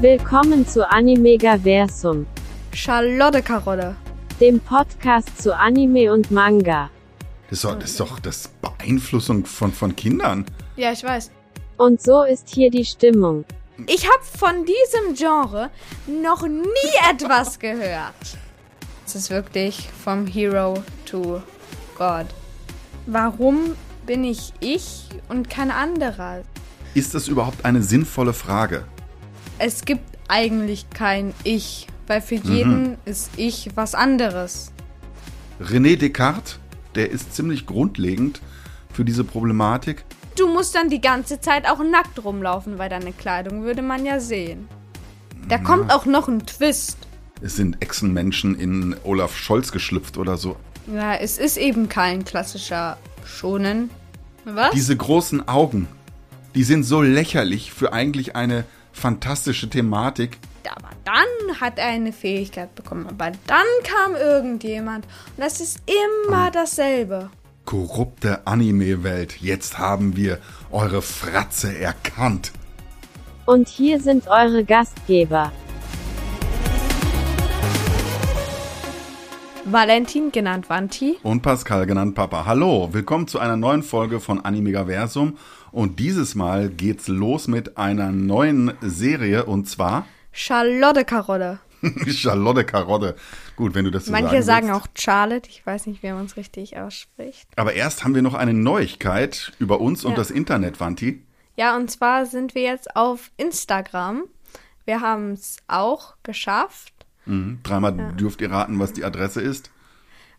Willkommen zu Animegaversum, Charlotte Karolle. dem Podcast zu Anime und Manga. Das ist doch das, ist doch das Beeinflussung von, von Kindern. Ja, ich weiß. Und so ist hier die Stimmung. Ich habe von diesem Genre noch nie etwas gehört. Es ist wirklich vom Hero to God. Warum bin ich ich und kein anderer? Ist das überhaupt eine sinnvolle Frage? Es gibt eigentlich kein Ich, weil für jeden ist Ich was anderes. René Descartes, der ist ziemlich grundlegend für diese Problematik. Du musst dann die ganze Zeit auch nackt rumlaufen, weil deine Kleidung würde man ja sehen. Da kommt auch noch ein Twist. Es sind Echsenmenschen in Olaf Scholz geschlüpft oder so. Ja, es ist eben kein klassischer Schonen. Was? Diese großen Augen, die sind so lächerlich für eigentlich eine fantastische Thematik. Aber dann hat er eine Fähigkeit bekommen. Aber dann kam irgendjemand. Und das ist immer dasselbe. Korrupte Anime-Welt, jetzt haben wir eure Fratze erkannt. Und hier sind eure Gastgeber. Valentin, genannt Vanti. Und Pascal genannt Papa. Hallo, willkommen zu einer neuen Folge von Animegaversum. Und dieses Mal geht's los mit einer neuen Serie und zwar Charlotte Karolle. Charlotte Karotte. Gut, wenn du das so Manche sagen sagen auch Charlotte. Ich weiß nicht, wie man es richtig ausspricht. Aber erst haben wir noch eine Neuigkeit über uns und Ja. das Internet, Vanti. Ja, und zwar sind wir jetzt auf Instagram. Wir haben es auch geschafft. Mhm. Dreimal dürft ihr raten, was die Adresse ist.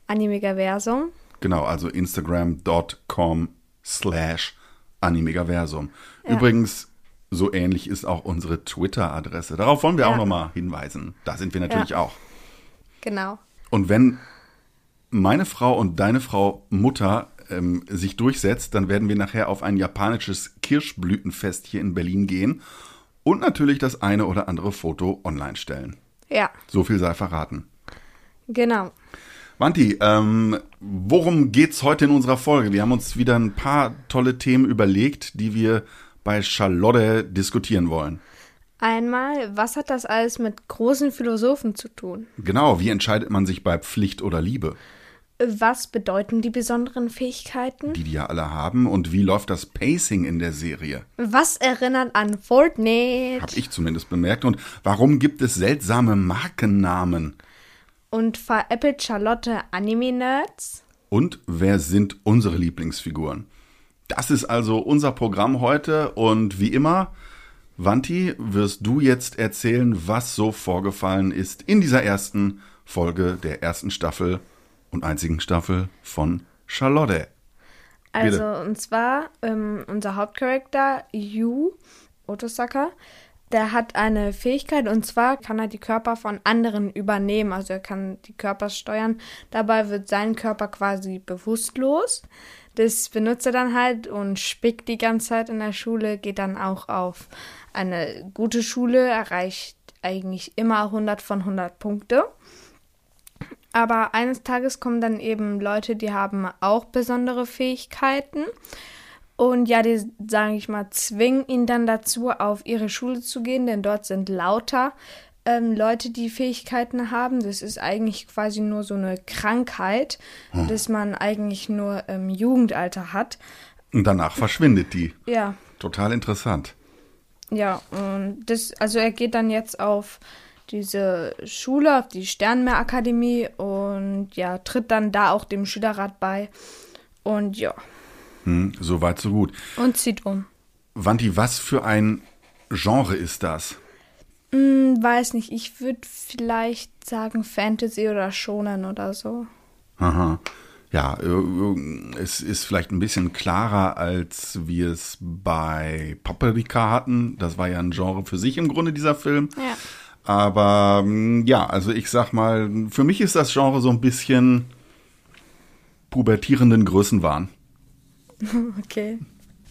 Animegaversum. Genau, also instagram.com slash animegaversum. Übrigens, so ähnlich ist auch unsere Twitter-Adresse. Darauf wollen wir auch Ja. nochmal hinweisen. Da sind wir natürlich Ja. auch. Genau. Und wenn meine Frau und deine Frau Mutter ähm, sich durchsetzt, dann werden wir nachher auf ein japanisches Kirschblütenfest hier in Berlin gehen und natürlich das eine oder andere Foto online stellen. Ja, So viel sei verraten. genau. Wanti, ähm, worum geht's heute in unserer Folge? Wir haben uns wieder ein paar tolle Themen überlegt, die wir bei Charlotte diskutieren wollen. Einmal, was hat das alles mit großen Philosophen zu tun? Genau, wie entscheidet man sich bei Pflicht oder Liebe, Was bedeuten die besonderen Fähigkeiten? die die ja alle haben, und wie läuft das Pacing in der Serie? Was erinnert an Fortnite? Hab ich zumindest bemerkt. Und warum gibt es seltsame Markennamen? Und veräppelt Charlotte Anime-Nerds? Und wer sind unsere Lieblingsfiguren? Das ist also unser Programm heute und wie immer, Vanti, wirst du jetzt erzählen, was so vorgefallen ist in dieser ersten Folge der ersten Staffel und einzigen Staffel von Charlotte. Also, Bitte. und zwar, ähm, unser Hauptcharakter, Yu Otosaka, der hat eine Fähigkeit und zwar kann er die Körper von anderen übernehmen. Also er kann die Körper steuern. Dabei wird sein Körper quasi bewusstlos. Das benutzt er dann halt und spickt die ganze Zeit in der Schule, geht dann auch auf eine gute Schule, erreicht eigentlich immer 100 von 100 Punkte. Aber eines Tages kommen dann eben Leute, die haben auch besondere Fähigkeiten. Und ja, die, sage ich mal, zwingen ihn dann dazu, auf ihre Schule zu gehen, denn dort sind lauter ähm, Leute, die Fähigkeiten haben. Das ist eigentlich quasi nur so eine Krankheit, dass man eigentlich nur im Jugendalter hat. Und danach verschwindet die. Ja, Total interessant. ja, und das, also er geht dann jetzt auf diese Schule, auf die Sternmeerakademie und ja, tritt dann da auch dem Schülerrat bei. Und ja, Hm, so weit, so gut. und zieht um. Vanti, was für ein Genre ist das? Hm, weiß nicht, ich würde vielleicht sagen Fantasy oder Shonen oder so. Aha. Ja, äh, es ist vielleicht ein bisschen klarer, als wir es bei Paprika hatten. Das war ja ein Genre für sich im Grunde, dieser Film. Ja. Aber mm, ja, also ich sag mal, für mich ist das Genre so ein bisschen pubertierenden Größenwahn. Okay.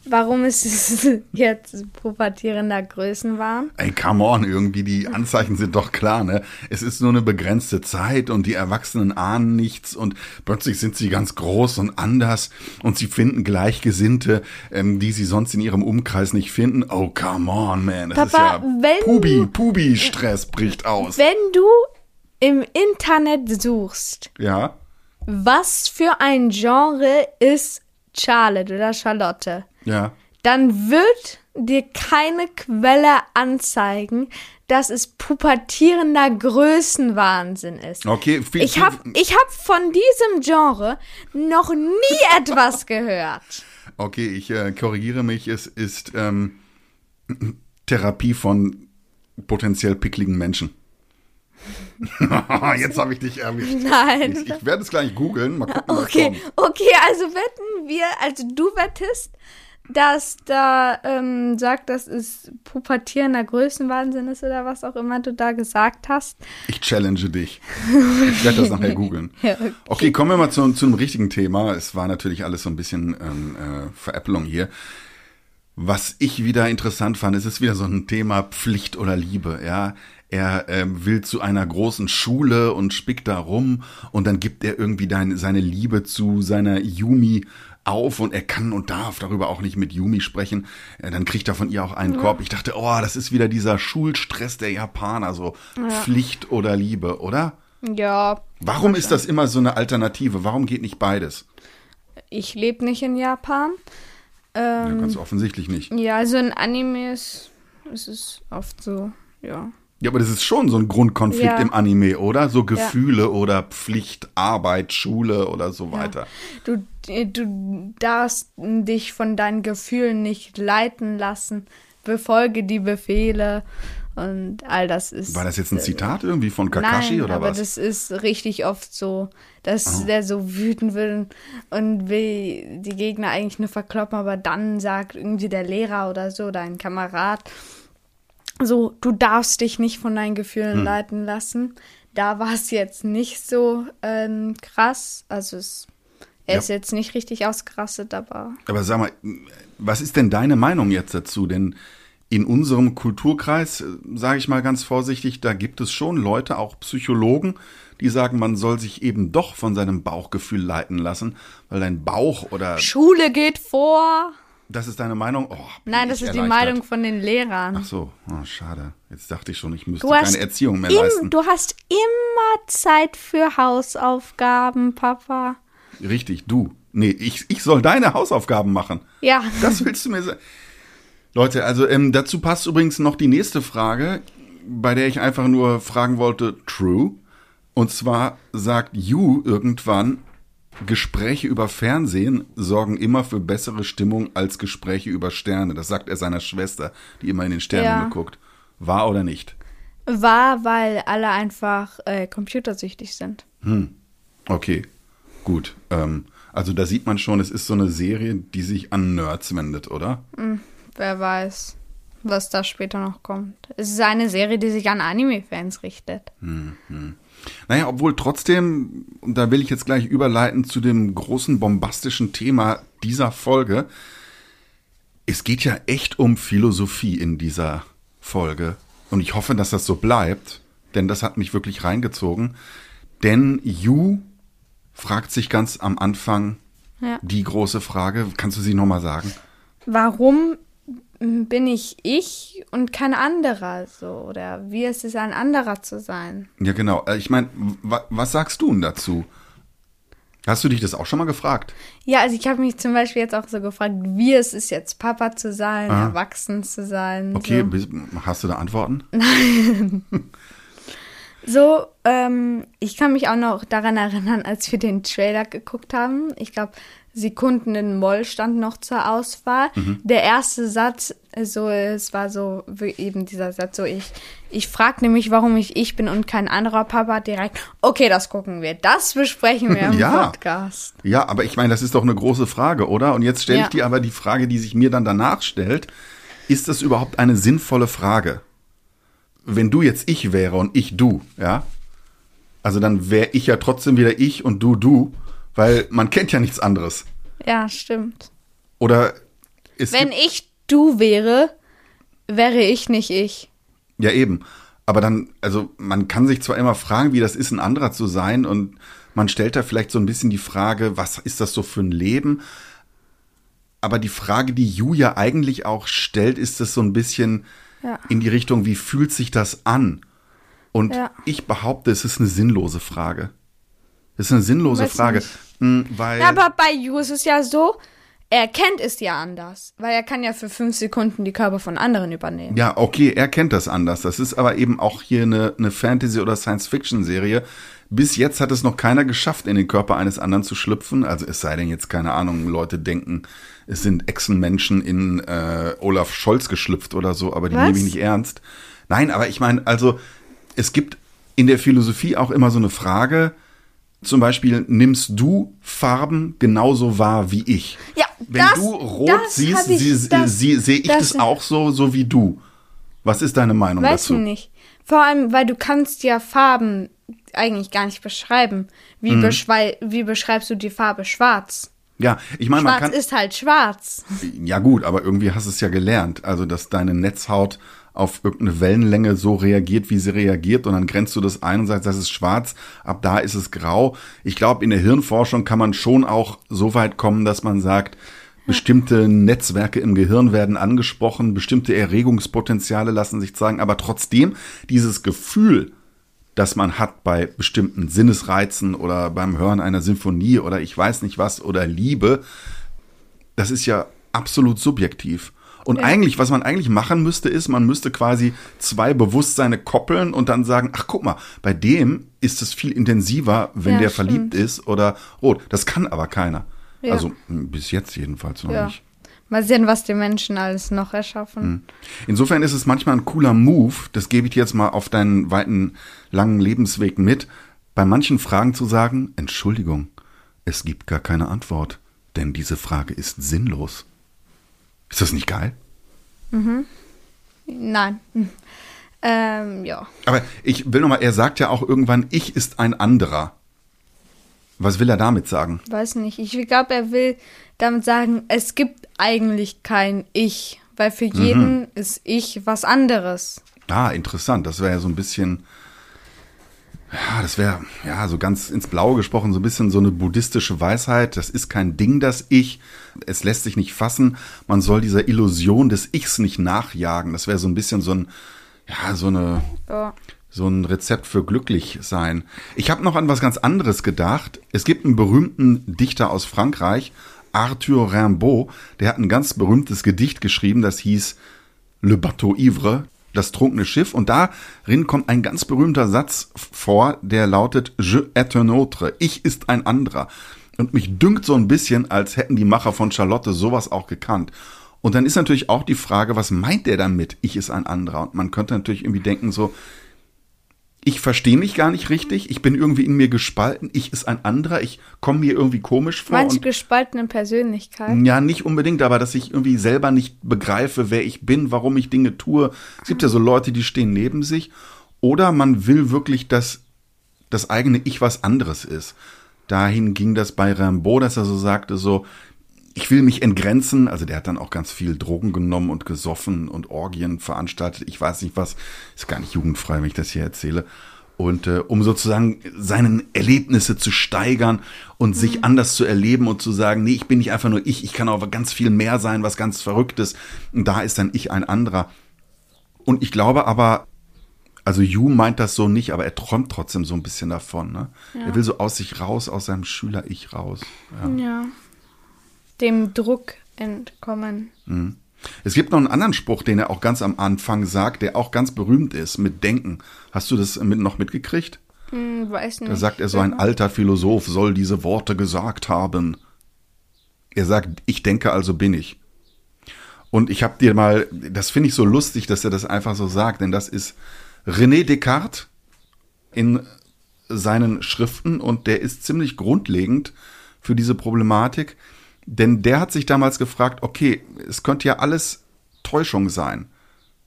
Warum ist es jetzt pubertierender Größenwahn? Ey, come on, irgendwie die Anzeichen sind doch klar, ne? Es ist nur eine begrenzte Zeit und die Erwachsenen ahnen nichts und plötzlich sind sie ganz groß und anders und sie finden Gleichgesinnte, ähm, die sie sonst in ihrem Umkreis nicht finden. Oh, come on, man. Das Papa, ist ja wenn Pubi, Pubi-Stress bricht aus. Wenn du im Internet suchst, Ja? was für ein Genre ist Charlotte oder Charlotte, Ja. dann wird dir keine Quelle anzeigen, dass es pubertierender Größenwahnsinn ist. Okay, viel, Ich habe ich hab von diesem Genre noch nie etwas gehört. Okay, ich äh, korrigiere mich. Es ist ähm, Therapie von potenziell pickligen Menschen. Jetzt habe ich dich erwischt. Nein. Ich, ich werde es gleich googeln. Mal gucken, Okay, okay, also wetten wir, also du wettest, dass da ähm, sagt, dass es pubertierender Größenwahnsinn ist oder was auch immer du da gesagt hast. Ich challenge dich. Ich werde das nachher googeln. Ja, okay. Okay, kommen wir mal zu, zu einem richtigen Thema. Es war natürlich alles so ein bisschen ähm, äh, Veräppelung hier. Was ich wieder interessant fand, es ist wieder so ein Thema Pflicht oder Liebe. Ja, er ähm, will zu einer großen Schule und spickt da rum und dann gibt er irgendwie dein, seine Liebe zu seiner Yumi auf und er kann und darf darüber auch nicht mit Yumi sprechen. Äh, Dann kriegt er von ihr auch einen Korb. Ich dachte, oh, das ist wieder dieser Schulstress der Japaner, so Pflicht oder Liebe, oder? Ja, Warum ist das immer so eine Alternative? Warum geht nicht beides? ich lebe nicht in Japan. Ja, Ähm, ganz offensichtlich nicht. ja, also in Animes ist es oft so, ja. Ja, aber das ist schon so ein Grundkonflikt Ja. im Anime, oder? So Gefühle oder Pflicht, Arbeit, Schule oder so weiter. Du, du darfst dich von deinen Gefühlen nicht leiten lassen. Befolge die Befehle und all das ist. War das jetzt ein Zitat irgendwie von Kakashi Nein, oder aber was? das ist richtig oft so, dass der so wütend wird und will die Gegner eigentlich nur verkloppen, aber dann sagt irgendwie der Lehrer oder so, dein Kamerad, so, du darfst dich nicht von deinen Gefühlen Hm. leiten lassen. Da war es jetzt nicht so ähm, krass, also es, er Ja. ist jetzt nicht richtig ausgerastet, aber Aber sag mal, was ist denn deine Meinung jetzt dazu? Denn in unserem Kulturkreis, sage ich mal ganz vorsichtig, da gibt es schon Leute, auch Psychologen, die sagen, man soll sich eben doch von seinem Bauchgefühl leiten lassen, weil dein Bauch oder Schule geht vor. Das ist deine Meinung? Oh, Nein, das ist die. Meinung von den Lehrern. Ach so, oh, schade. Jetzt dachte ich schon, ich müsste keine Erziehung mehr Im, leisten. du hast immer Zeit für Hausaufgaben, Papa. Richtig, du. Nee, ich, ich soll deine Hausaufgaben machen. Ja. Das willst du mir sagen. Leute, also ähm, dazu passt übrigens noch die nächste Frage, bei der ich einfach nur fragen wollte, true. Und zwar sagt You irgendwann, Gespräche über Fernsehen sorgen immer für bessere Stimmung als Gespräche über Sterne. Das sagt er seiner Schwester, die immer in den Sternenhimmel Ja. guckt. Wahr oder nicht? War, weil alle einfach äh, computersüchtig sind. Okay, gut. Ähm, also da sieht man schon, es ist so eine Serie, die sich an Nerds wendet, oder? Wer weiß, was da später noch kommt. Es ist eine Serie, die sich an Anime-Fans richtet. Naja, obwohl trotzdem, und da will ich jetzt gleich überleiten zu dem großen bombastischen Thema dieser Folge. Es geht ja echt um Philosophie in dieser Folge. Und ich hoffe, dass das so bleibt, denn das hat mich wirklich reingezogen. Denn Yu fragt sich ganz am Anfang Ja. die große Frage. Kannst du sie nochmal sagen? Warum bin ich ich und kein anderer so? Oder wie ist es, ein anderer zu sein? Ja, genau. Äh, Ich meine, wa was sagst du denn dazu? Hast du dich das auch schon mal gefragt? Ja, also ich habe mich zum Beispiel jetzt auch so gefragt, wie es ist jetzt Papa zu sein, Ah. erwachsen zu sein. Okay, So. hast du da Antworten? So, ähm, ich kann mich auch noch daran erinnern, als wir den Trailer geguckt haben. Ich glaube, Sekunden in Moll stand noch zur Auswahl. Der erste Satz, so, es war so, wie eben dieser Satz, so, ich, ich frag nämlich, warum ich ich bin und kein anderer Papa direkt. Okay, das gucken wir. Das besprechen wir im Ja. Podcast. Ja, aber ich meine, das ist doch eine große Frage, oder? Und jetzt stelle ich Ja. dir aber die Frage, die sich mir dann danach stellt. Ist das überhaupt eine sinnvolle Frage? Wenn du jetzt ich wäre und ich du, ja? Also dann wäre ich ja trotzdem wieder ich und du du, weil man kennt ja nichts anderes. Ja, stimmt. Oder es Wenn ich du wäre, wäre ich nicht ich. ja eben. Aber dann, also man kann sich zwar immer fragen, wie das ist, ein anderer zu sein und man stellt da vielleicht so ein bisschen die Frage, was ist das so für ein Leben? Aber die Frage, die Julia eigentlich auch stellt, ist es so ein bisschen Ja. in die Richtung, wie fühlt sich das an? Und Ja. ich behaupte, es ist eine sinnlose Frage. Es ist eine sinnlose Weiß Frage. Hm, weil Ja, aber bei Yu ist es ja so, er kennt es ja anders. Weil er kann ja für fünf Sekunden die Körper von anderen übernehmen. Ja, okay, er kennt das anders. Das ist aber eben auch hier eine, eine Fantasy- oder Science-Fiction-Serie. Bis jetzt hat es noch keiner geschafft, in den Körper eines anderen zu schlüpfen. Also es sei denn jetzt, keine Ahnung, Leute denken, es sind Echsenmenschen in äh, Olaf Scholz geschlüpft oder so, aber die Was? nehme ich nicht ernst. Nein, aber ich meine, also es gibt in der Philosophie auch immer so eine Frage, zum Beispiel, nimmst du Farben genauso wahr wie ich? Ja, Wenn das- du rot siehst, hab ich- das- sie- sehe ich das, das- auch so, so wie du. Was ist deine Meinung Weiß dazu? ich nicht. Vor allem, weil du kannst ja Farben eigentlich gar nicht beschreiben. Wie, Mhm. wie beschreibst du die Farbe schwarz? Ja, ich meine, man Schwarz kann. ist halt schwarz. Ja, gut, aber irgendwie hast du es ja gelernt. Also, dass deine Netzhaut auf irgendeine Wellenlänge so reagiert, wie sie reagiert, und dann grenzt du das ein und sagst, das ist schwarz, ab da ist es grau. Ich glaube, in der Hirnforschung kann man schon auch so weit kommen, dass man sagt, bestimmte Netzwerke im Gehirn werden angesprochen, bestimmte Erregungspotenziale lassen sich zeigen, aber trotzdem dieses Gefühl, das man hat bei bestimmten Sinnesreizen oder beim Hören einer Sinfonie oder ich weiß nicht was oder Liebe, das ist ja absolut subjektiv. Und eigentlich, was man eigentlich machen müsste, ist, man müsste quasi zwei Bewusstseine koppeln und dann sagen, ach guck mal, bei dem ist es viel intensiver, wenn Ja, der stimmt. verliebt ist oder rot. Das kann aber keiner. Ja. Also m, bis jetzt jedenfalls noch Ja. nicht. Mal sehen, was die Menschen alles noch erschaffen. Insofern ist es manchmal ein cooler Move, das gebe ich dir jetzt mal auf deinen weiten, langen Lebensweg mit, bei manchen Fragen zu sagen, Entschuldigung, es gibt gar keine Antwort, denn diese Frage ist sinnlos. Ist das nicht geil? Nein. Hm. Ähm, ja. Aber ich will nochmal, er sagt ja auch irgendwann, ich ist ein anderer. Was will er damit sagen? Weiß nicht. Ich glaube, er will damit sagen, es gibt eigentlich kein Ich. Weil für jeden ist Ich was anderes. Ah, interessant. Das wäre ja so ein bisschen, ja, das wäre, ja, so ganz ins Blaue gesprochen, so ein bisschen so eine buddhistische Weisheit. Das ist kein Ding, das Ich. Es lässt sich nicht fassen. Man soll dieser Illusion des Ichs nicht nachjagen. Das wäre so ein bisschen so ein, ja, so eine, Ja. so ein Rezept für glücklich sein. Ich habe noch an was ganz anderes gedacht. Es gibt einen berühmten Dichter aus Frankreich, Arthur Rimbaud, der hat ein ganz berühmtes Gedicht geschrieben, das hieß Le Bateau Ivre, das trunkene Schiff. Und darin kommt ein ganz berühmter Satz vor, der lautet Je est un autre, ich ist ein anderer. Und mich dünkt so ein bisschen, als hätten die Macher von Charlotte sowas auch gekannt. Und dann ist natürlich auch die Frage, was meint der damit, ich ist ein anderer? Und man könnte natürlich irgendwie denken so, ich verstehe mich gar nicht richtig, ich bin irgendwie in mir gespalten, ich ist ein anderer, ich komme mir irgendwie komisch vor. Manche und- gespaltene Persönlichkeit. ja, nicht unbedingt, aber dass ich irgendwie selber nicht begreife, wer ich bin, warum ich Dinge tue. Es gibt ja so Leute, die stehen neben sich. Oder man will wirklich, dass das eigene Ich was anderes ist. Dahin ging das bei Rimbaud, dass er so sagte, so, ich will mich entgrenzen. Also der hat dann auch ganz viel Drogen genommen und gesoffen und Orgien veranstaltet. Ich weiß nicht was, ist gar nicht jugendfrei, wenn ich das hier erzähle. Und äh, um sozusagen seinen Erlebnisse zu steigern und sich anders zu erleben und zu sagen, nee, ich bin nicht einfach nur ich, ich kann auch ganz viel mehr sein, was ganz Verrücktes. Und da ist dann ich ein anderer. Und ich glaube aber, also Yu meint das so nicht, aber er träumt trotzdem so ein bisschen davon. Ne? Er will so aus sich raus, aus seinem Schüler-Ich raus. Ja. Ja. Dem Druck entkommen. Es gibt noch einen anderen Spruch, den er auch ganz am Anfang sagt, der auch ganz berühmt ist, mit Denken. Hast du das mit, noch mitgekriegt? Hm, weiß nicht. Da sagt er so, ein alter Philosoph soll diese Worte gesagt haben. Er sagt, ich denke, also bin ich. Und ich habe dir mal, das finde ich so lustig, dass er das einfach so sagt, denn das ist René Descartes in seinen Schriften und der ist ziemlich grundlegend für diese Problematik, denn der hat sich damals gefragt, okay, es könnte ja alles Täuschung sein.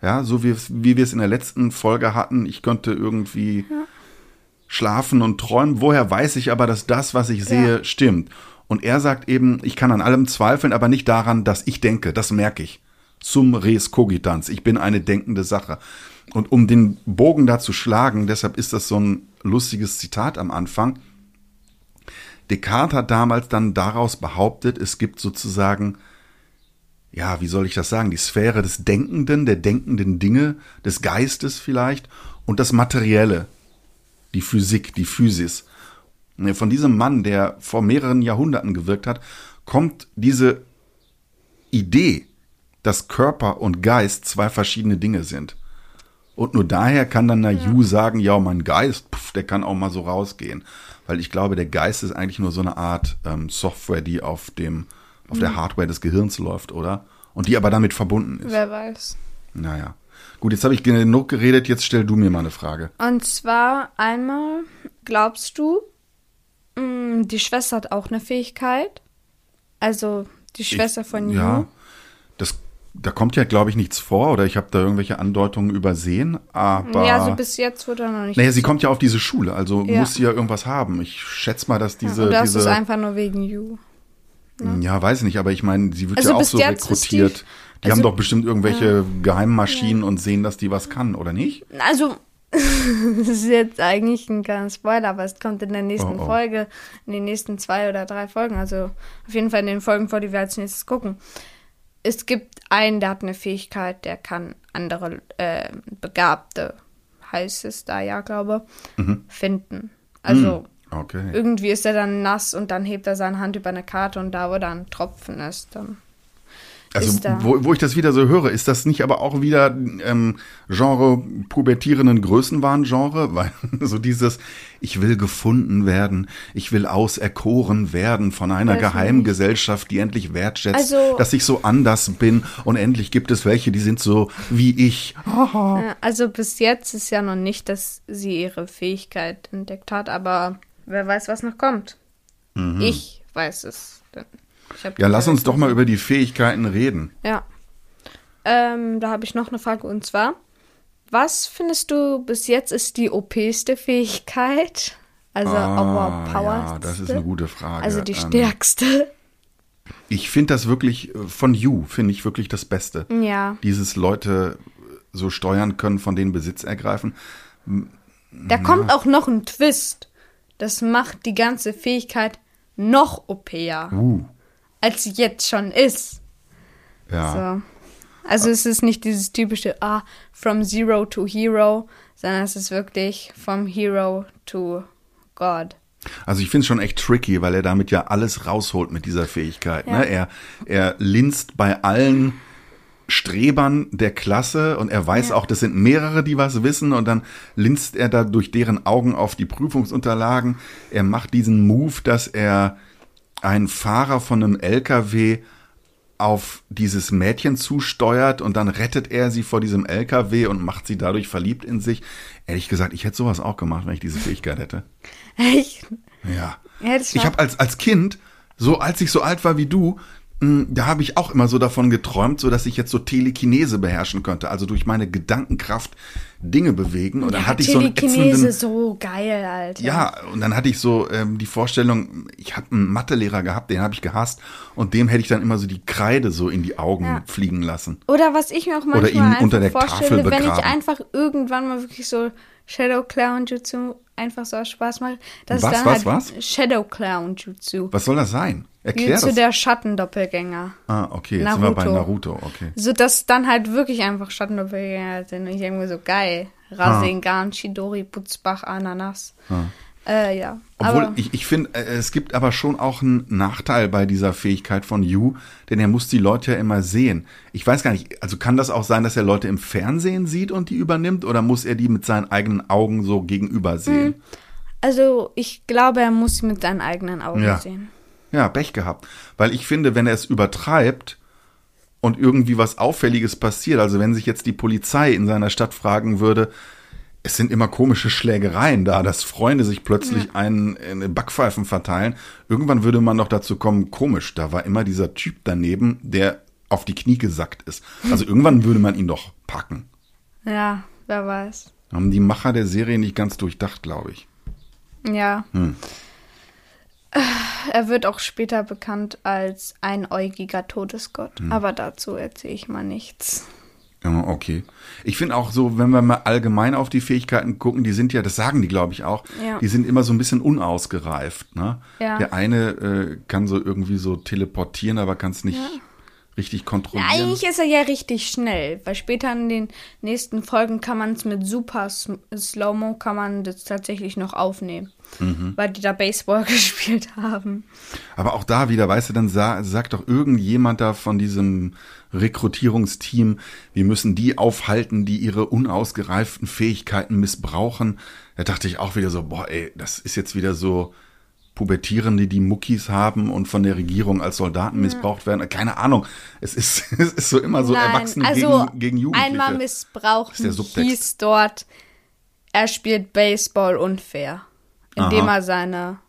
Ja, so wie, wie wir es in der letzten Folge hatten, ich könnte irgendwie schlafen und träumen. Woher weiß ich aber, dass das, was ich sehe, stimmt? Und er sagt eben, ich kann an allem zweifeln, aber nicht daran, dass ich denke. Das merke ich. Sum res cogitans. Ich bin eine denkende Sache. Und um den Bogen da zu schlagen, deshalb ist das so ein lustiges Zitat am Anfang. Descartes hat damals dann daraus behauptet, es gibt sozusagen, ja, wie soll ich das sagen, die Sphäre des Denkenden, der denkenden Dinge, des Geistes vielleicht und das Materielle, die Physik, die Physis. Von diesem Mann, der vor mehreren Jahrhunderten gewirkt hat, kommt diese Idee, dass Körper und Geist zwei verschiedene Dinge sind. Und nur daher kann dann Nayu ja. sagen, ja, mein Geist, pf, der kann auch mal so rausgehen. Weil ich glaube, der Geist ist eigentlich nur so eine Art ähm, Software, die auf dem, auf mhm. der Hardware des Gehirns läuft, oder? Und die aber damit verbunden ist. Wer weiß. Naja. Gut, jetzt habe ich genug geredet, jetzt stell du mir mal eine Frage. Und zwar einmal, glaubst du, mh, mm, die Schwester hat auch eine Fähigkeit? Also die Schwester ich, von Yu? Ja, da kommt ja, glaube ich, nichts vor oder ich habe da irgendwelche Andeutungen übersehen, aber. Ja, also bis jetzt wurde da noch nicht. Naja, sie kommt ja auf diese Schule, also ja. muss sie ja irgendwas haben. Ich schätze mal, dass diese. Ja, oder diese, ist es einfach nur wegen You. Ne? Ja, weiß nicht, aber ich meine, sie wird also ja auch so rekrutiert. Die, die also, haben doch bestimmt irgendwelche ja, Geheimmaschinen und sehen, dass die was kann, oder nicht? Also, das ist jetzt eigentlich ein kleiner Spoiler, aber es kommt in der nächsten oh, oh. Folge, in den nächsten zwei oder drei Folgen, also auf jeden Fall in den Folgen vor, die wir als nächstes gucken es gibt einen, der hat eine Fähigkeit, der kann andere äh, Begabte, heißt es da ja, glaube mhm. finden. Also mhm. okay. irgendwie ist er dann nass und dann hebt er seine Hand über eine Karte und da, wo da ein Tropfen ist, dann also, wo, wo ich das wieder so höre, ist das nicht aber auch wieder ähm, Genre pubertierenden Größenwahn-Genre? Weil so dieses, ich will gefunden werden, ich will auserkoren werden von einer geheimen Gesellschaft, die endlich wertschätzt, also, dass ich so anders bin und endlich gibt es welche, die sind so wie ich. also bis jetzt ist ja noch nicht, dass sie ihre Fähigkeit entdeckt hat, aber wer weiß, was noch kommt. Mhm. Ich weiß es. Ja, lass uns doch mal über die Fähigkeiten reden. Ja. Ähm, da habe ich noch eine Frage und zwar, was findest du bis jetzt ist die OPste Fähigkeit? Also ah, Ja, das ist eine gute Frage. Also die ähm, stärkste. Ich finde das wirklich, äh, von You finde ich wirklich das Beste. Ja. Dieses Leute so steuern können, von denen Besitz ergreifen. Da ja. kommt auch noch ein Twist. Das macht die ganze Fähigkeit noch OPer. Uh als sie jetzt schon ist. Ja. So. Also es ist nicht dieses typische, ah, from zero to hero, sondern es ist wirklich from hero to God. Also ich finde es schon echt tricky, weil er damit ja alles rausholt mit dieser Fähigkeit. Ne? Ja. Ne? Er, er linst bei allen Strebern der Klasse und er weiß ja. auch, das sind mehrere, die was wissen und dann linst er da durch deren Augen auf die Prüfungsunterlagen. Er macht diesen Move, dass er ein Fahrer von einem LKW auf dieses Mädchen zusteuert und dann rettet er sie vor diesem LKW und macht sie dadurch verliebt in sich. Ehrlich gesagt, ich hätte sowas auch gemacht, wenn ich diese Fähigkeit hätte. Echt? Ja. Ich habe als, als Kind, so als ich so alt war wie du, da habe ich auch immer so davon geträumt, so dass ich jetzt so Telekinese beherrschen könnte, also durch meine Gedankenkraft Dinge bewegen. Und dann hatte ich so einen ätzenden, so geil, Alter. Ja, und dann hatte ich so ähm, die Vorstellung, ich habe einen Mathelehrer gehabt, den habe ich gehasst und dem hätte ich dann immer so die Kreide so in die Augen ja. fliegen lassen. Oder was ich mir auch manchmal Oder ihn unter der vorstelle, Tafel wenn ich einfach irgendwann mal wirklich so Shadow Clown Jutsu einfach so Spaß macht. was, was, halt was? Shadow Clown Jutsu. Was soll das sein? Erklär Jutsu das. der Schattendoppelgänger. Ah, okay, jetzt Naruto. sind wir bei Naruto, okay. So, dass dann halt wirklich einfach Schattendoppelgänger sind. Und ich irgendwie so, geil. Rasengan, ah. Chidori, Putzbach, Ananas. Ah. Äh, ja. Obwohl, aber, ich, ich finde, äh, es gibt aber schon auch einen Nachteil bei dieser Fähigkeit von Yu, denn er muss die Leute ja immer sehen. Ich weiß gar nicht, also kann das auch sein, dass er Leute im Fernsehen sieht und die übernimmt oder muss er die mit seinen eigenen Augen so gegenüber sehen? Hm. Also, ich glaube, er muss sie mit seinen eigenen Augen ja. sehen. Ja, Pech gehabt. Weil ich finde, wenn er es übertreibt und irgendwie was Auffälliges passiert, also wenn sich jetzt die Polizei in seiner Stadt fragen würde, es sind immer komische Schlägereien da, dass Freunde sich plötzlich ja. einen in Backpfeifen verteilen. Irgendwann würde man noch dazu kommen, komisch, da war immer dieser Typ daneben, der auf die Knie gesackt ist. Also irgendwann würde man ihn doch packen. Ja, wer weiß. Haben die Macher der Serie nicht ganz durchdacht, glaube ich. Ja. Hm. Er wird auch später bekannt als einäugiger Todesgott. Hm. Aber dazu erzähle ich mal nichts. Ja, okay. Ich finde auch so, wenn wir mal allgemein auf die Fähigkeiten gucken, die sind ja, das sagen die, glaube ich, auch, Ja. die sind immer so ein bisschen unausgereift. Ne? Ja. Der eine äh, kann so irgendwie so teleportieren, aber kann es nicht richtig kontrollieren. Eigentlich ist er ja richtig schnell, weil später in den nächsten Folgen kann man es mit super Slow-Mo kann man das tatsächlich noch aufnehmen. Mhm. Weil die da Baseball gespielt haben. Aber auch da wieder, weißt du, dann sa sagt doch irgendjemand da von diesem Rekrutierungsteam, wir müssen die aufhalten, die ihre unausgereiften Fähigkeiten missbrauchen. Da dachte ich auch wieder so, boah, ey, das ist jetzt wieder so Pubertierende, die Muckis haben und von der Regierung als Soldaten missbraucht werden. Keine Ahnung. Es ist, es ist so immer so Erwachsene also gegen, gegen Jugendliche. einmal missbraucht hieß dort, er spielt Baseball unfair, indem Aha. er seine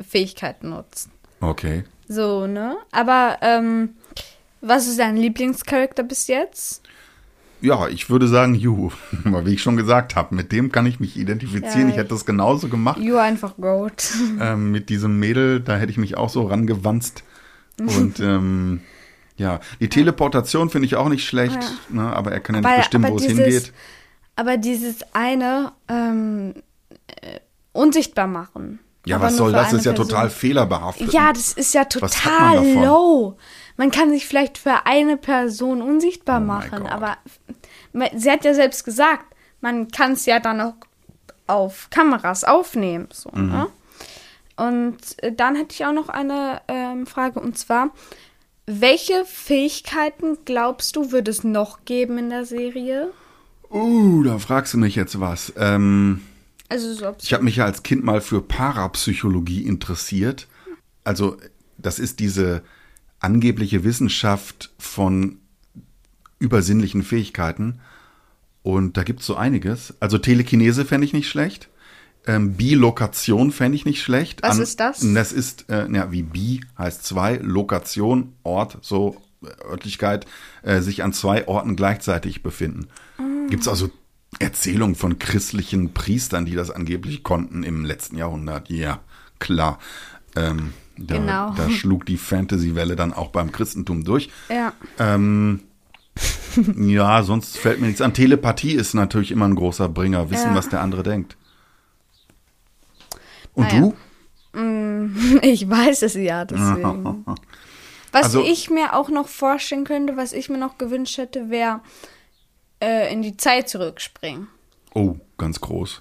Fähigkeiten nutzt. Okay. So, ne? Aber ähm, was ist dein Lieblingscharakter bis jetzt? Ja, ich würde sagen, Ju, weil wie ich schon gesagt habe, mit dem kann ich mich identifizieren. Ja, ich hätte das genauso gemacht. You einfach Goat. ähm, mit diesem Mädel, da hätte ich mich auch so rangewanzt. Und ähm, ja, die Teleportation finde ich auch nicht schlecht, ne, aber er kann ja nicht Aber- bestimmen, aber wo es hingeht. Aber dieses eine ähm, äh, unsichtbar machen. Ja, aber was soll das? ist ja Person. total fehlerbehaftet. Ja, das ist ja total low. Man kann sich vielleicht für eine Person unsichtbar Oh machen, aber sie hat ja selbst gesagt, man kann es ja dann auch auf Kameras aufnehmen. So, Mhm. ne? Und äh, dann hätte ich auch noch eine ähm, Frage und zwar, welche Fähigkeiten glaubst du, wird es noch geben in der Serie? Uh, da fragst du mich jetzt was. Ähm, Also so, ich habe mich ja als Kind mal für Parapsychologie interessiert. Also, das ist diese angebliche Wissenschaft von übersinnlichen Fähigkeiten. Und da gibt's so einiges. Also Telekinese fände ich nicht schlecht. Ähm, Bilokation fände ich nicht schlecht. Was ist das? Das ist, äh, ja, wie Bi heißt zwei, Lokation, Ort, so äh, Örtlichkeit, äh, sich an zwei Orten gleichzeitig befinden. Ah. Gibt's also Erzählungen von christlichen Priestern, die das angeblich konnten im letzten Jahrhundert. Ja, klar. Ähm, da, Genau. da schlug die Fantasy-Welle dann auch beim Christentum durch. ja. Ähm, ja, sonst fällt mir nichts an. Telepathie ist natürlich immer ein großer Bringer, wissen, Ja. was der andere denkt. Und Naja. du? Ich weiß es ja, deswegen. Was Also- ich mir auch noch vorstellen könnte, was ich mir noch gewünscht hätte, wäre äh, in die Zeit zurückspringen. Oh, ganz groß.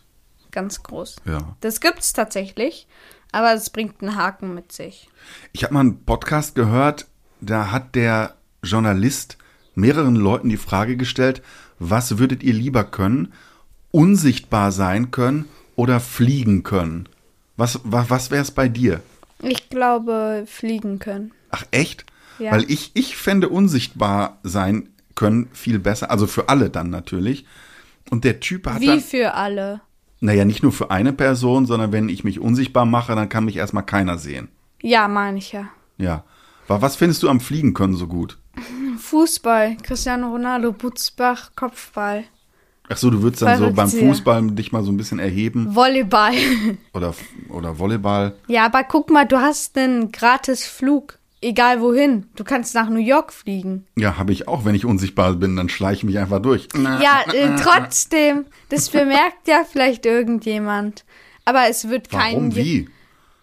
Ganz groß. Ja. Das gibt's tatsächlich, aber es bringt einen Haken mit sich. Ich habe mal einen Podcast gehört, da hat der Journalist mehreren Leuten die Frage gestellt, was würdet ihr lieber können? Unsichtbar sein können oder fliegen können? Was, was, was wäre es bei dir? Ich glaube, fliegen können. Ach echt? Ja. Weil ich, ich fände unsichtbar sein können viel besser, also für alle dann natürlich. Und der Typ hat Wie dann, für alle. Naja, nicht nur für eine Person, sondern wenn ich mich unsichtbar mache, dann kann mich erstmal keiner sehen. Ja, meine ich ja. Ja. Aber was findest du am Fliegen können so gut? Fußball, Cristiano Ronaldo, Butzbach, Kopfball, Ach so, du würdest dann so beim. Fußball dich mal so ein bisschen erheben Volleyball. oder, oder Volleyball. ja, aber guck mal, du hast einen gratis Flug. Egal wohin. Du kannst nach New York fliegen. Ja, habe ich auch, wenn ich unsichtbar bin, dann schleiche ich mich einfach durch. Ja, äh, trotzdem. Das bemerkt ja vielleicht irgendjemand. Aber es wird kein. Warum? Wie?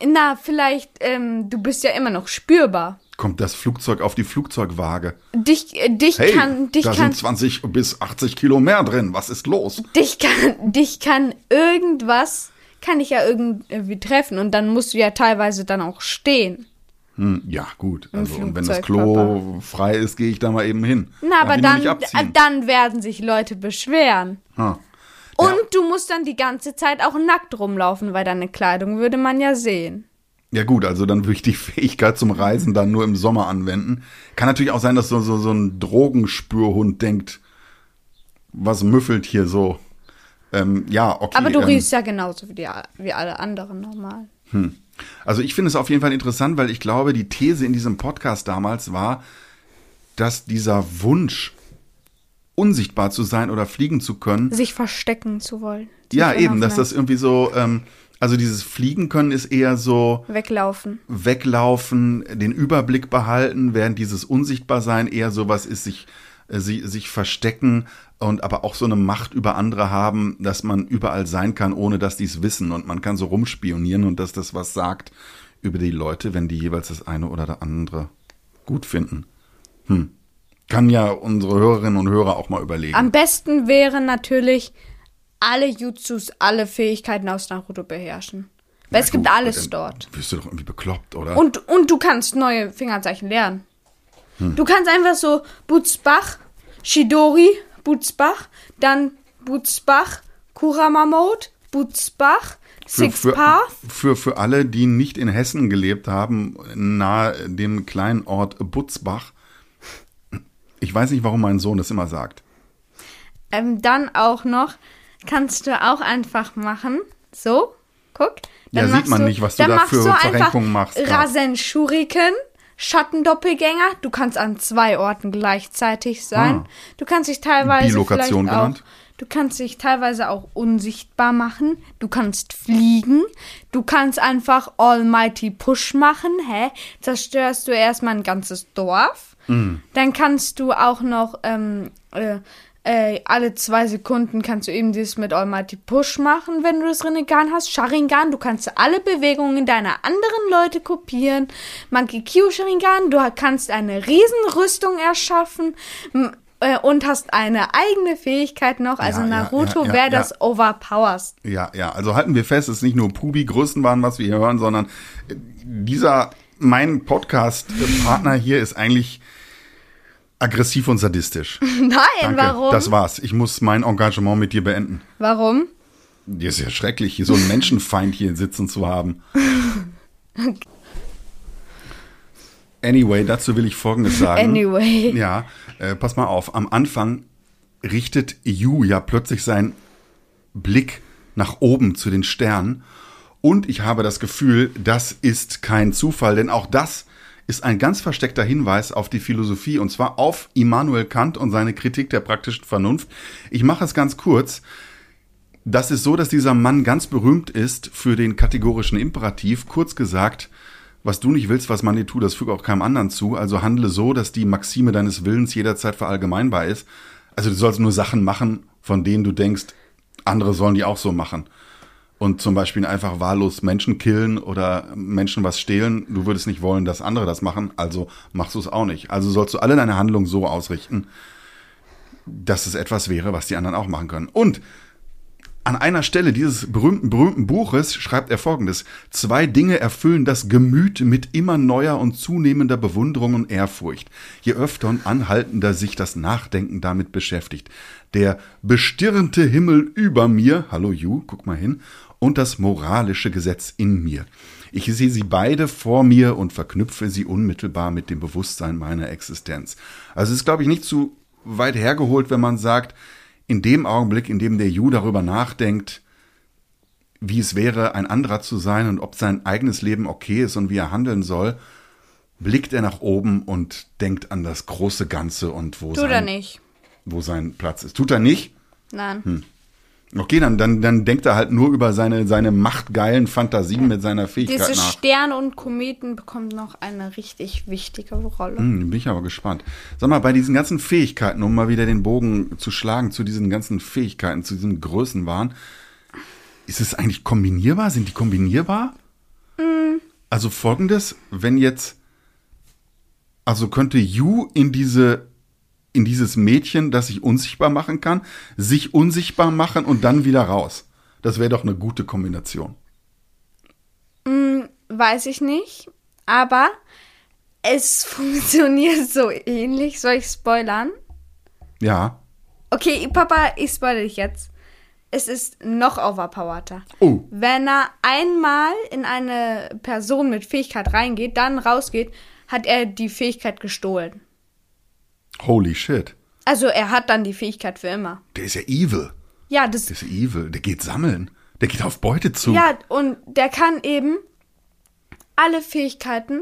Na, vielleicht, ähm, du bist ja immer noch spürbar. Kommt das Flugzeug auf die Flugzeugwaage? Dich, äh, dich Hey, kann, dich da kann, sind 20 bis 80 Kilo mehr drin. Was ist los? dich kann, dich kann irgendwas, kann dich ja irgendwie treffen und dann musst du ja teilweise dann auch stehen. Hm, ja, gut. Also, und wenn das. Klo frei ist, gehe ich da mal eben hin. Na, aber dann, äh, dann werden sich Leute beschweren. Ha. Und du musst dann die ganze Zeit auch nackt rumlaufen, weil deine Kleidung würde man ja sehen. Ja gut, also dann würde ich die Fähigkeit zum Reisen dann nur im Sommer anwenden. Kann natürlich auch sein, dass so, so, so ein Drogenspürhund denkt, was müffelt hier so. Ähm, ja, okay. Aber du ähm, riechst ja genauso wie, die, wie alle anderen normal. Also ich finde es auf jeden Fall interessant, weil ich glaube, die These in diesem Podcast damals war, dass dieser Wunsch, unsichtbar zu sein oder fliegen zu können, Sich verstecken zu wollen. Ja eben, dass das irgendwie so, ähm, Also dieses Fliegen können ist eher so Weglaufen. weglaufen, den Überblick behalten, während dieses Unsichtbarsein eher sowas ist, sich, sie, sich verstecken und aber auch so eine Macht über andere haben, dass man überall sein kann, ohne dass die es wissen und man kann so rumspionieren und dass das was sagt über die Leute, wenn die jeweils das eine oder das andere gut finden. Hm. Kann ja unsere Hörerinnen und Hörer auch mal überlegen. Am besten wäre natürlich alle Jutsus, alle Fähigkeiten aus Naruto beherrschen. Weil es Ja, gibt gut, alles dort. Wirst du doch irgendwie bekloppt, oder? Und, und du kannst neue Fingerzeichen lernen. Hm. Du kannst einfach so Butzbach, Shidori, Butzbach, dann Butzbach, Kurama Mode, Butzbach, Six für, für, für alle, die nicht in Hessen gelebt haben, nahe dem kleinen Ort Butzbach. Ich weiß nicht, warum mein Sohn das immer sagt. Ähm, dann auch noch, kannst du auch einfach machen. So, guck. Ja, Dann sieht machst man nicht, was du da für du Verrenkungen machst. Rasen Shuriken, Schattendoppelgänger. Du kannst an zwei Orten gleichzeitig sein. Ah. Du kannst dich teilweise Bilokation vielleicht auch, genannt. Du kannst dich teilweise auch unsichtbar machen. Du kannst fliegen. Du kannst einfach Almighty Push machen. Hä? Zerstörst du erstmal ein ganzes Dorf. Mm. Dann kannst du auch noch ähm, äh, äh, alle zwei Sekunden kannst du eben dieses mit Almighty Push machen, wenn du das Rinnegan hast. Sharingan, du kannst alle Bewegungen deiner anderen Leute kopieren. Monkey Q Sharingan, du kannst eine Riesenrüstung erschaffen äh, und hast eine eigene Fähigkeit noch. Also Ja, Naruto ja, ja, wäre das Overpowers. Ja, ja, also halten wir fest, es ist nicht nur Pubi-Größen waren, was wir hier hören, sondern äh, dieser, mein Podcast-Partner hier ist eigentlich aggressiv und sadistisch. Nein, Danke, warum? das war's. Ich muss mein Engagement mit dir beenden. Warum? Dir ist ja schrecklich, hier so einen Menschenfeind hier sitzen zu haben. Anyway, dazu will ich Folgendes sagen. Anyway. Ja, äh, pass mal auf. Am Anfang richtet Yu ja plötzlich seinen Blick nach oben zu den Sternen. Und ich habe das Gefühl, das ist kein Zufall, denn auch das ist ein ganz versteckter Hinweis auf die Philosophie, und zwar auf Immanuel Kant und seine Kritik der praktischen Vernunft. Ich mache es ganz kurz. Das ist so, dass dieser Mann ganz berühmt ist für den kategorischen Imperativ. Kurz gesagt, was du nicht willst, was man dir tut, das füge auch keinem anderen zu. Also handle so, dass die Maxime deines Willens jederzeit verallgemeinbar ist. Also du sollst nur Sachen machen, von denen du denkst, andere sollen die auch so machen. Und zum Beispiel einfach wahllos Menschen killen oder Menschen was stehlen. Du würdest nicht wollen, dass andere das machen, also machst du es auch nicht. Also sollst du alle deine Handlungen so ausrichten, dass es etwas wäre, was die anderen auch machen können. Und an einer Stelle dieses berühmten, berühmten Buches schreibt er folgendes. Zwei Dinge erfüllen das Gemüt mit immer neuer und zunehmender Bewunderung und Ehrfurcht, je öfter und anhaltender sich das Nachdenken damit beschäftigt. Der bestirnte Himmel über mir, hallo Ju, guck mal hin, und das moralische Gesetz in mir. Ich sehe sie beide vor mir und verknüpfe sie unmittelbar mit dem Bewusstsein meiner Existenz. Also es ist, glaube ich, nicht zu weit hergeholt, wenn man sagt, in dem Augenblick, in dem der Ju darüber nachdenkt, wie es wäre, ein anderer zu sein und ob sein eigenes Leben okay ist und wie er handeln soll, blickt er nach oben und denkt an das große Ganze und wo, Tut er sein, nicht. wo sein Platz ist. Tut er nicht? Nein. Hm. Okay, dann, dann, dann denkt er halt nur über seine, seine machtgeilen Fantasien mit seiner Fähigkeit Diese nach. Sterne und Kometen bekommen noch eine richtig wichtige Rolle. Hm, bin ich aber gespannt. Sag mal, bei diesen ganzen Fähigkeiten, um mal wieder den Bogen zu schlagen zu diesen ganzen Fähigkeiten, zu diesem Größenwahn, ist es eigentlich kombinierbar? Sind die kombinierbar? Also folgendes, wenn jetzt, also könnte Yu in diese, in dieses Mädchen, das sich unsichtbar machen kann, sich unsichtbar machen und dann wieder raus. Das wäre doch eine gute Kombination. Weiß ich nicht, aber es funktioniert so ähnlich. Soll ich spoilern? Ja. Okay, Papa, ich spoilere dich jetzt. Es ist noch overpowerter. Oh. Wenn er einmal in eine Person mit Fähigkeit reingeht, dann rausgeht, hat er die Fähigkeit gestohlen. Holy shit. Also er hat dann die Fähigkeit für immer. Der ist ja evil. Ja, das Der ist evil. Der geht sammeln. Der geht auf Beute zu. Ja, und der kann eben alle Fähigkeiten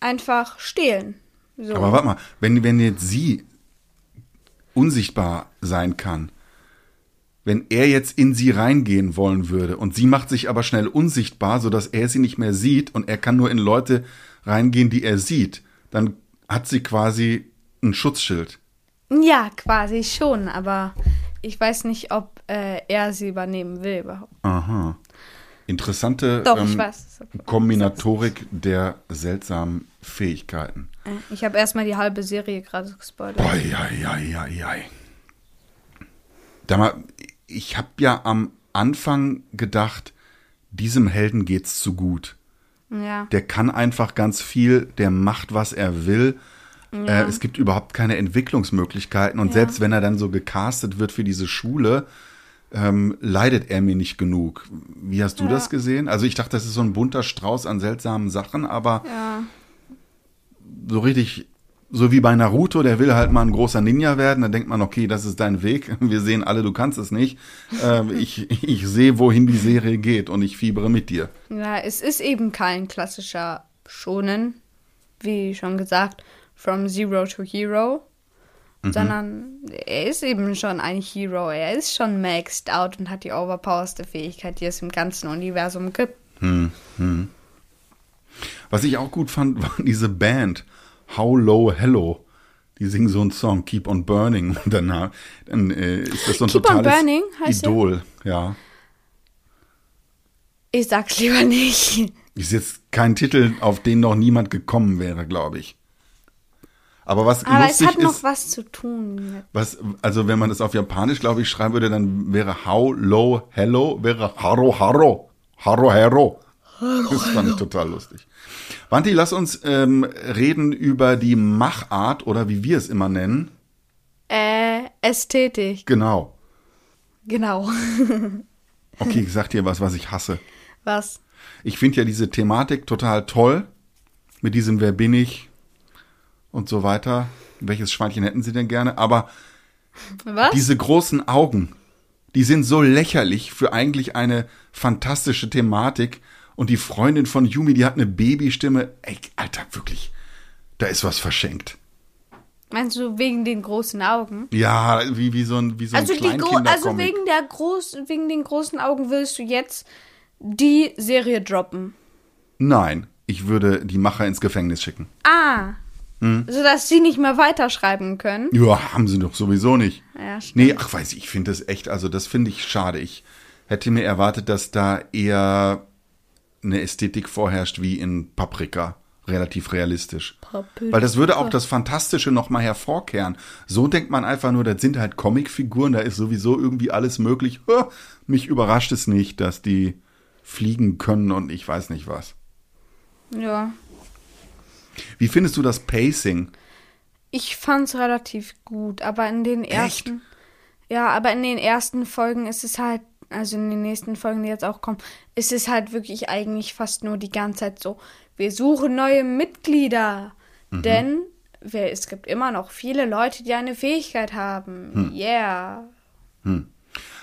einfach stehlen. So. Aber warte mal, wenn, wenn jetzt sie unsichtbar sein kann, wenn er jetzt in sie reingehen wollen würde und sie macht sich aber schnell unsichtbar, sodass er sie nicht mehr sieht und er kann nur in Leute reingehen, die er sieht, dann hat sie quasi ein Schutzschild. Ja, quasi schon, aber ich weiß nicht, ob äh, er sie übernehmen will überhaupt. Aha. Interessante Doch, ähm, weiß. Kombinatorik der seltsamen Fähigkeiten. Äh, Ich habe erstmal die halbe Serie gerade gespoilert. Ei, ei, ei, ei, ei. Da mal, ich habe ja am Anfang gedacht, diesem Helden geht's zu gut. Ja. Der kann einfach ganz viel, der macht, was er will. Äh, es gibt überhaupt keine Entwicklungsmöglichkeiten. Und Ja. selbst wenn er dann so gecastet wird für diese Schule, ähm, leidet er mir nicht genug. Wie hast du Ja. das gesehen? Also ich dachte, das ist so ein bunter Strauß an seltsamen Sachen, aber Ja. so richtig, so wie bei Naruto, der will halt mal ein großer Ninja werden, dann denkt man, okay, das ist dein Weg. Wir sehen alle, du kannst es nicht. Ähm, ich, ich sehe, wohin die Serie geht und ich fiebere mit dir. Ja, es ist eben kein klassischer Shonen, wie schon gesagt, from Zero to Hero, sondern er ist eben schon ein Hero. Er ist schon maxed out und hat die overpowerste Fähigkeit, die es im ganzen Universum gibt. Was ich auch gut fand, war diese Band, How Low Hello. Die singen so einen Song, Keep on Burning. Und danach, dann äh, ist das so ein Keep on totales Burning heißt der? Idol. Ja. Ich sag's lieber nicht. Ist jetzt kein Titel, auf den noch niemand gekommen wäre, glaube ich. Aber was Aber es lustig hat noch ist, was zu tun. Was, also wenn man das auf Japanisch, glaube ich, schreiben würde, dann wäre How Low Hello, wäre Haro Haro. Haro Haro. Das fand ich total lustig. Wanti, lass uns ähm, reden über die Machart oder wie wir es immer nennen. Äh, Ästhetik. Genau. Genau. Okay, ich sag dir was, was ich hasse. was? Ich finde ja diese Thematik total toll. Mit diesem Wer bin ich und so weiter. Welches Schweinchen hätten Sie denn gerne? Aber Was? diese großen Augen, die sind so lächerlich für eigentlich eine fantastische Thematik. Und die Freundin von Yumi, die hat eine Babystimme. Ey, Alter, wirklich. Da ist was verschenkt. Meinst du wegen den großen Augen? Ja, wie, wie so ein, wie so ein Also, also wegen, der groß wegen den großen Augen willst du jetzt die Serie droppen. Nein, ich würde die Macher ins Gefängnis schicken. Ah. Hm. Sodass sie nicht mehr weiterschreiben können. Ja, haben sie doch sowieso nicht. Ja, stimmt. Nee, ach weiß ich, ich finde das echt, also das finde ich schade. Ich hätte mir erwartet, dass da eher eine Ästhetik vorherrscht wie in Paprika. Relativ realistisch. Paprika. Weil das würde auch das Fantastische nochmal hervorkehren. So denkt man einfach nur, das sind halt Comicfiguren, da ist sowieso irgendwie alles möglich. Mich überrascht es nicht, dass die fliegen können und ich weiß nicht was. Ja. Wie findest du das Pacing? Ich fand's relativ gut, aber in den ersten. Ja, aber in den ersten Folgen ist es halt, also in den nächsten Folgen, die jetzt auch kommen, ist es halt wirklich eigentlich fast nur die ganze Zeit so, wir suchen neue Mitglieder. Denn wir, es gibt immer noch viele Leute, die eine Fähigkeit haben. Yeah.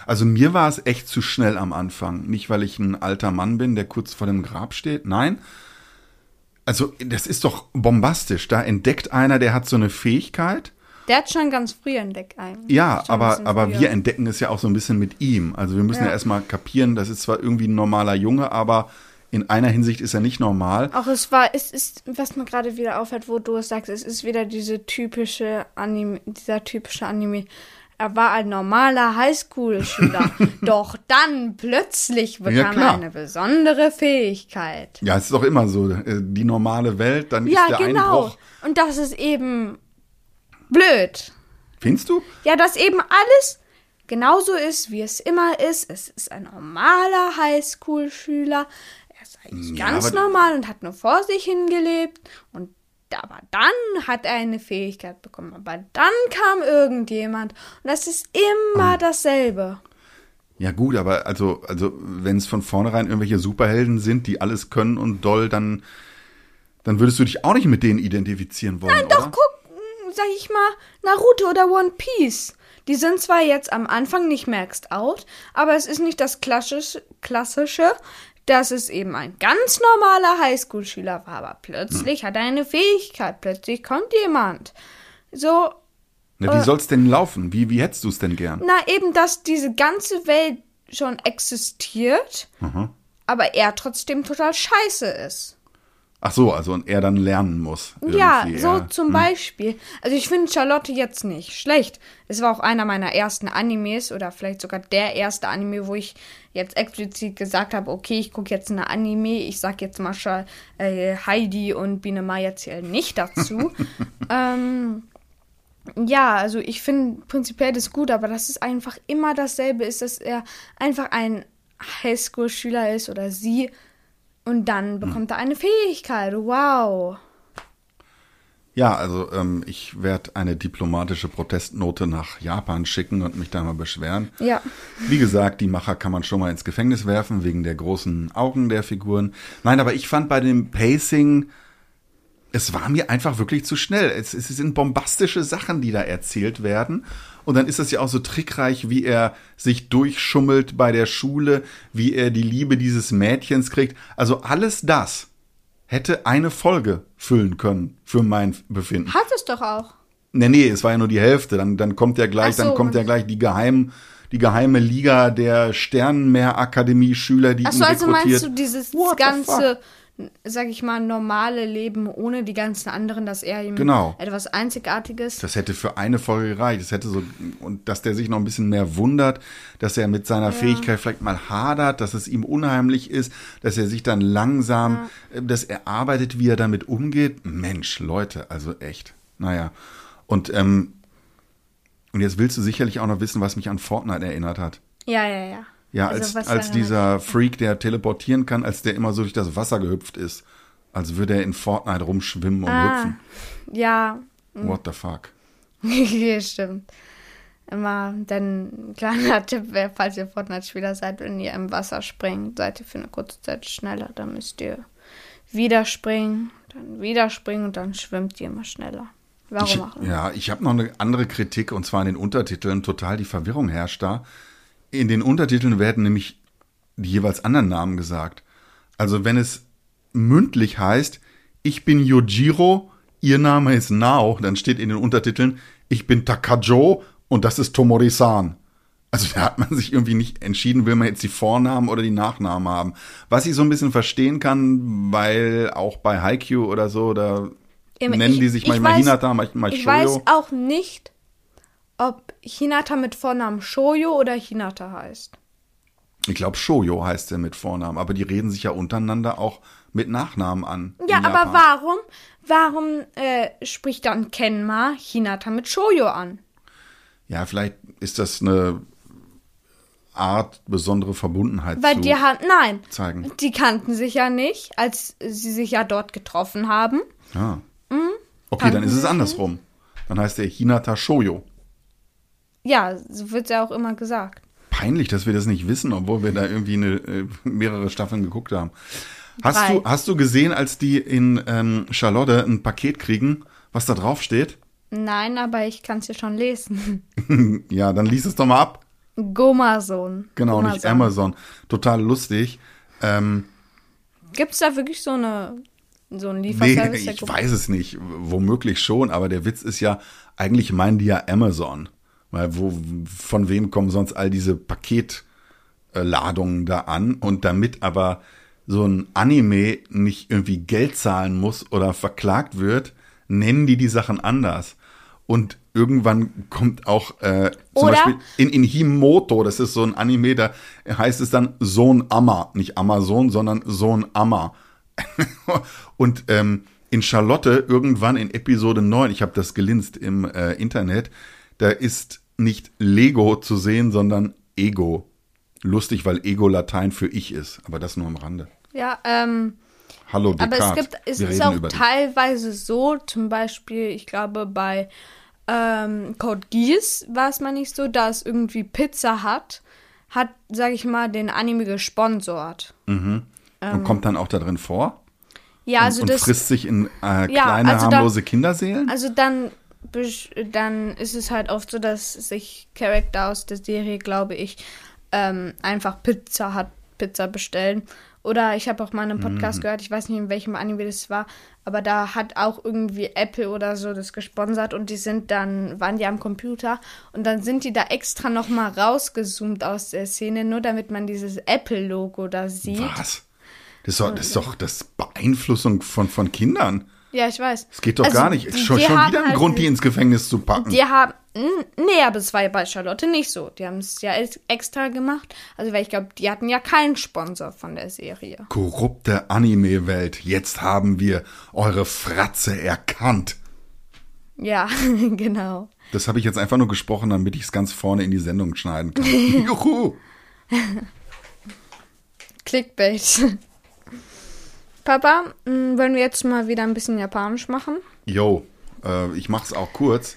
Also mir war es echt zu schnell am Anfang. Nicht, weil ich ein alter Mann bin, der kurz vor dem Grab steht. Nein. Also das ist doch bombastisch. Da entdeckt einer, der hat so eine Fähigkeit. Der hat schon ganz früh entdeckt eigentlich. Ja, aber, aber früher. wir entdecken es ja auch so ein bisschen mit ihm. Also wir müssen ja, Ja. erstmal kapieren, das ist zwar irgendwie ein normaler Junge, aber in einer Hinsicht ist er nicht normal. Auch es war, es ist, was mir gerade wieder auffällt, wo du es sagst, es ist wieder diese typische Anime, dieser typische Anime. Er war ein normaler Highschool-Schüler, doch dann plötzlich bekam er klar. eine besondere Fähigkeit. Ja, es ist doch immer so. äh, Die normale Welt, dann Ja, ist der genau. Einbruch. Und das ist eben blöd. Findest du? Ja, dass eben alles genauso ist, wie es immer ist. Es ist ein normaler Highschool-Schüler. Er ist eigentlich Ja, ganz normal und hat nur vor sich hingelebt. Und aber dann hat er eine Fähigkeit bekommen. Aber dann kam irgendjemand. Und das ist immer Hm. dasselbe. Ja gut, aber also, also wenn es von vornherein irgendwelche Superhelden sind, die alles können und doll, dann, dann würdest du dich auch nicht mit denen identifizieren wollen, Nein, Doch, guck, sag ich mal, Naruto oder One Piece. Die sind zwar jetzt am Anfang nicht maxed out, aber es ist nicht das klassische, klassische dass es eben ein ganz normaler Highschool-Schüler war, aber plötzlich hat er eine Fähigkeit, plötzlich kommt jemand. So, Na, wie soll's denn laufen? Wie, wie hättest du es denn gern? Na, eben, dass diese ganze Welt schon existiert, aber er trotzdem total scheiße ist. Ach so, also und er dann lernen muss. Ja, so. Hm. zum Beispiel. Also ich finde Charlotte jetzt nicht schlecht. Es war auch einer meiner ersten Animes oder vielleicht sogar der erste Anime, wo ich jetzt explizit gesagt habe, okay, ich gucke jetzt eine Anime. Ich sag jetzt mal äh, Heidi und Biene Maya zählen nicht dazu. ähm, ja, also ich finde prinzipiell das gut, aber dass es einfach immer dasselbe ist, dass er einfach ein Highschool-Schüler ist oder sie und Hm. dann bekommt er eine Fähigkeit. Wow. Ja, also ähm, ich werde eine diplomatische Protestnote nach Japan schicken und mich da mal beschweren. Ja. Wie gesagt, die Macher kann man schon mal ins Gefängnis werfen, wegen der großen Augen der Figuren. Nein, aber ich fand bei dem Pacing, es war mir einfach wirklich zu schnell. Es, es sind bombastische Sachen, die da erzählt werden. Und dann ist es ja auch so trickreich, wie er sich durchschummelt bei der Schule, wie er die Liebe dieses Mädchens kriegt. Also alles das hätte eine Folge füllen können für mein Befinden. Hat es doch auch. Nee, nee, es war ja nur die Hälfte. Dann, dann kommt ja gleich, Ach so. dann kommt ja gleich die geheim, die geheime Liga der Sternenmeer-Akademie-Schüler, die ihn Achso, also rekrutiert. meinst du dieses What ganze, sag ich mal, normale Leben ohne die ganzen anderen, dass er ihm Genau. etwas Einzigartiges. Das hätte für eine Folge gereicht. Das hätte so, und dass der sich noch ein bisschen mehr wundert, dass er mit seiner Fähigkeit vielleicht mal hadert, dass es ihm unheimlich ist, dass er sich dann langsam, äh, dass er arbeitet, wie er damit umgeht. Mensch, Leute, also echt. Naja. Und, ähm, und jetzt willst du sicherlich auch noch wissen, was mich an Fortnite erinnert hat. Ja, ja, ja. Ja, Also, als, als dieser Freak, der teleportieren kann, als der immer so durch das Wasser gehüpft ist. Als würde er in Fortnite rumschwimmen und Ah. hüpfen. Ja, What the fuck? stimmt. Immer, denn kleiner Tipp wäre, falls ihr Fortnite-Spieler seid, wenn ihr im Wasser springt, seid ihr für eine kurze Zeit schneller. Dann müsst ihr wieder springen, dann wieder springen und dann schwimmt ihr immer schneller. Warum Ich, auch immer. ja, ich habe noch eine andere Kritik und zwar in den Untertiteln. Total die Verwirrung herrscht da. In den Untertiteln werden nämlich die jeweils anderen Namen gesagt. Also wenn es mündlich heißt, ich bin Yojiro, ihr Name ist Nao, dann steht in den Untertiteln, ich bin Takajo und das ist Tomori-san. Also da hat man sich irgendwie nicht entschieden, will man jetzt die Vornamen oder die Nachnamen haben. Was ich so ein bisschen verstehen kann, weil auch bei Haikyuu oder so, da Eben, nennen ich- die sich ich manchmal weiß- Hinata, manchmal Ich Shoyo. weiß auch nicht, ob Hinata mit Vornamen Shoyo oder Hinata heißt. Ich glaube, Shoyo heißt er mit Vornamen, aber die reden sich ja untereinander auch mit Nachnamen an. Ja, aber warum? Warum äh, spricht dann Kenma Hinata mit Shoyo an? Ja, vielleicht ist das eine Art besondere Verbundenheit Weil zu die hat, nein, zeigen. die kannten sich ja nicht, als sie sich ja dort getroffen haben. Ah. Mhm. Okay, dann ist es andersrum. Dann heißt er Hinata Shoyo. Ja, so wird ja auch immer gesagt. Peinlich, dass wir das nicht wissen, obwohl wir da irgendwie eine, äh, mehrere Staffeln geguckt haben. Hast Drei. du, hast du gesehen, als die in ähm, Charlotte ein Paket kriegen, was da drauf steht? Nein, aber ich kann es ja schon lesen. Ja, dann lies es doch mal ab. Gomazon. Genau, nicht Amazon. Total lustig. Ähm, Gibt es da wirklich so eine so einen nee, Lieferservice? der ich weiß es nicht. Womöglich schon, aber der Witz ist ja, eigentlich meinen die ja Amazon. Weil wo, von wem kommen sonst all diese Paketladungen da an? Und damit aber so ein Anime nicht irgendwie Geld zahlen muss oder verklagt wird, nennen die die Sachen anders. Und irgendwann kommt auch äh, zum Oder- Beispiel in, in Himoto, das ist so ein Anime, da heißt es dann Sohn Amma, nicht Amazon, sondern Sohn Amma. Und ähm, in Charlotte irgendwann in Episode 9, ich habe das gelinst im äh, Internet, da ist nicht Lego zu sehen, sondern Ego. Lustig, weil Ego Latein für ich ist, aber das nur am Rande. Ja, ähm, Hallo aber es Descartes. gibt, es Wir ist auch über dich. teilweise so, zum Beispiel, ich glaube bei ähm, Code Geass war es mal nicht so, dass irgendwie Pizza hat, hat, sag ich mal, den Anime gesponsort. und kommt dann auch da drin vor Ja, also und das, frisst sich in äh, Ja, kleine also da- harmlose Kinderseelen. also dann, dann ist es halt oft so, dass sich Charakter aus der Serie, glaube ich, ähm, einfach Pizza hat, Pizza bestellen Oder ich habe auch mal einen Podcast Mhm. gehört, ich weiß nicht, in welchem Anime das war, aber da hat auch irgendwie Apple oder so das gesponsert und die sind dann, waren die am Computer und dann sind die da extra nochmal rausgezoomt aus der Szene, nur damit man dieses Apple-Logo da sieht. Was? Das ist doch, das, ist doch das Beeinflussung von, von Kindern. Ja, ich weiß. Das geht doch Also, gar nicht. die- Schon, die schon wieder ein halt- Grund, die ins Gefängnis zu packen. Die haben. Nee, aber es war ja bei Charlotte nicht so. Die haben es ja ex- extra gemacht. Also, weil ich glaube, die hatten ja keinen Sponsor von der Serie. Korrupte Anime-Welt. Jetzt haben wir eure Fratze erkannt. Ja, genau. Das habe ich jetzt einfach nur gesprochen, damit ich es ganz vorne in die Sendung schneiden kann. Juhu! Clickbait. Papa, m, wollen wir jetzt mal wieder ein bisschen Japanisch machen? Yo, äh, ich mach's auch kurz.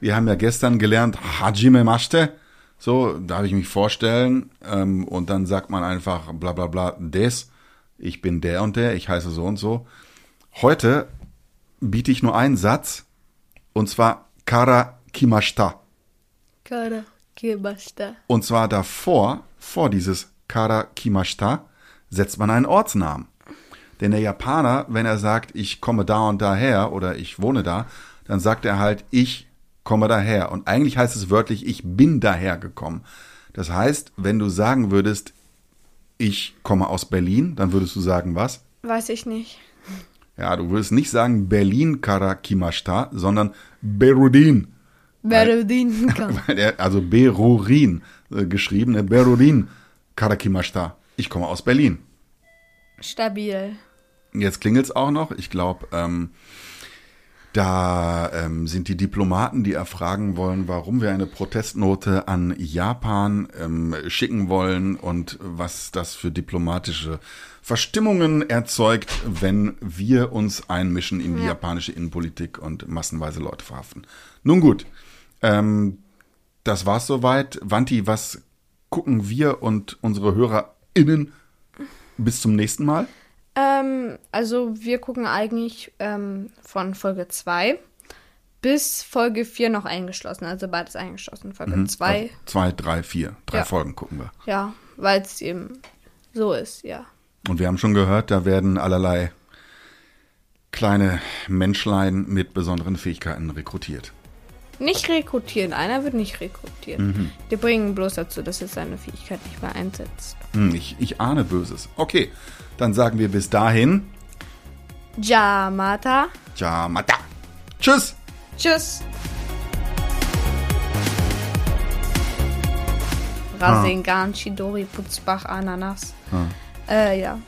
Wir haben ja gestern gelernt, Hajime Mashite. So, darf ich mich vorstellen. Ähm, und dann sagt man einfach bla bla bla des. Ich bin der und der, ich heiße so und so. Heute biete ich nur einen Satz. Und zwar Kara Kimashita. Kara Kibashita. Und zwar davor, vor dieses Kara Kimashita, setzt man einen Ortsnamen. Denn der Japaner, wenn er sagt, ich komme da und daher oder ich wohne da, dann sagt er halt, ich komme daher. Und eigentlich heißt es wörtlich, ich bin daher gekommen. Das heißt, wenn du sagen würdest, ich komme aus Berlin, dann würdest du sagen was? Weiß ich nicht. Ja, du würdest nicht sagen Berlin Karakimashita, sondern Berudin. Berudin. Weil also Berurin äh, geschrieben? Berurin Karakimashita. Ich komme aus Berlin. Stabil. Jetzt klingelt's auch noch. Ich glaube, ähm, da ähm, sind die Diplomaten, die erfragen wollen, warum wir eine Protestnote an Japan ähm, schicken wollen und was das für diplomatische Verstimmungen erzeugt, wenn wir uns einmischen in die Ja. japanische Innenpolitik und massenweise Leute verhaften. Nun gut, ähm, das war's soweit. Wanti, was gucken wir und unsere HörerInnen bis zum nächsten Mal? Ähm, also wir gucken eigentlich ähm, von Folge 2 bis Folge 4 noch eingeschlossen. Also beides eingeschlossen. Folge 2, Also zwei, drei, vier. Drei Ja. Folgen gucken wir. ja, weil es eben so ist, ja. Und wir haben schon gehört, da werden allerlei kleine Menschlein mit besonderen Fähigkeiten rekrutiert. Nicht rekrutieren, einer wird nicht rekrutieren. Mhm. Die bringen bloß dazu, dass er seine Fähigkeit nicht mehr einsetzt. Hm, ich, ich ahne Böses. Okay, dann sagen wir bis dahin. Jamata. Ciao, Mata. Tschüss. Tschüss. Rasengan, Chidori, Putzbach, Ananas. Äh, ja.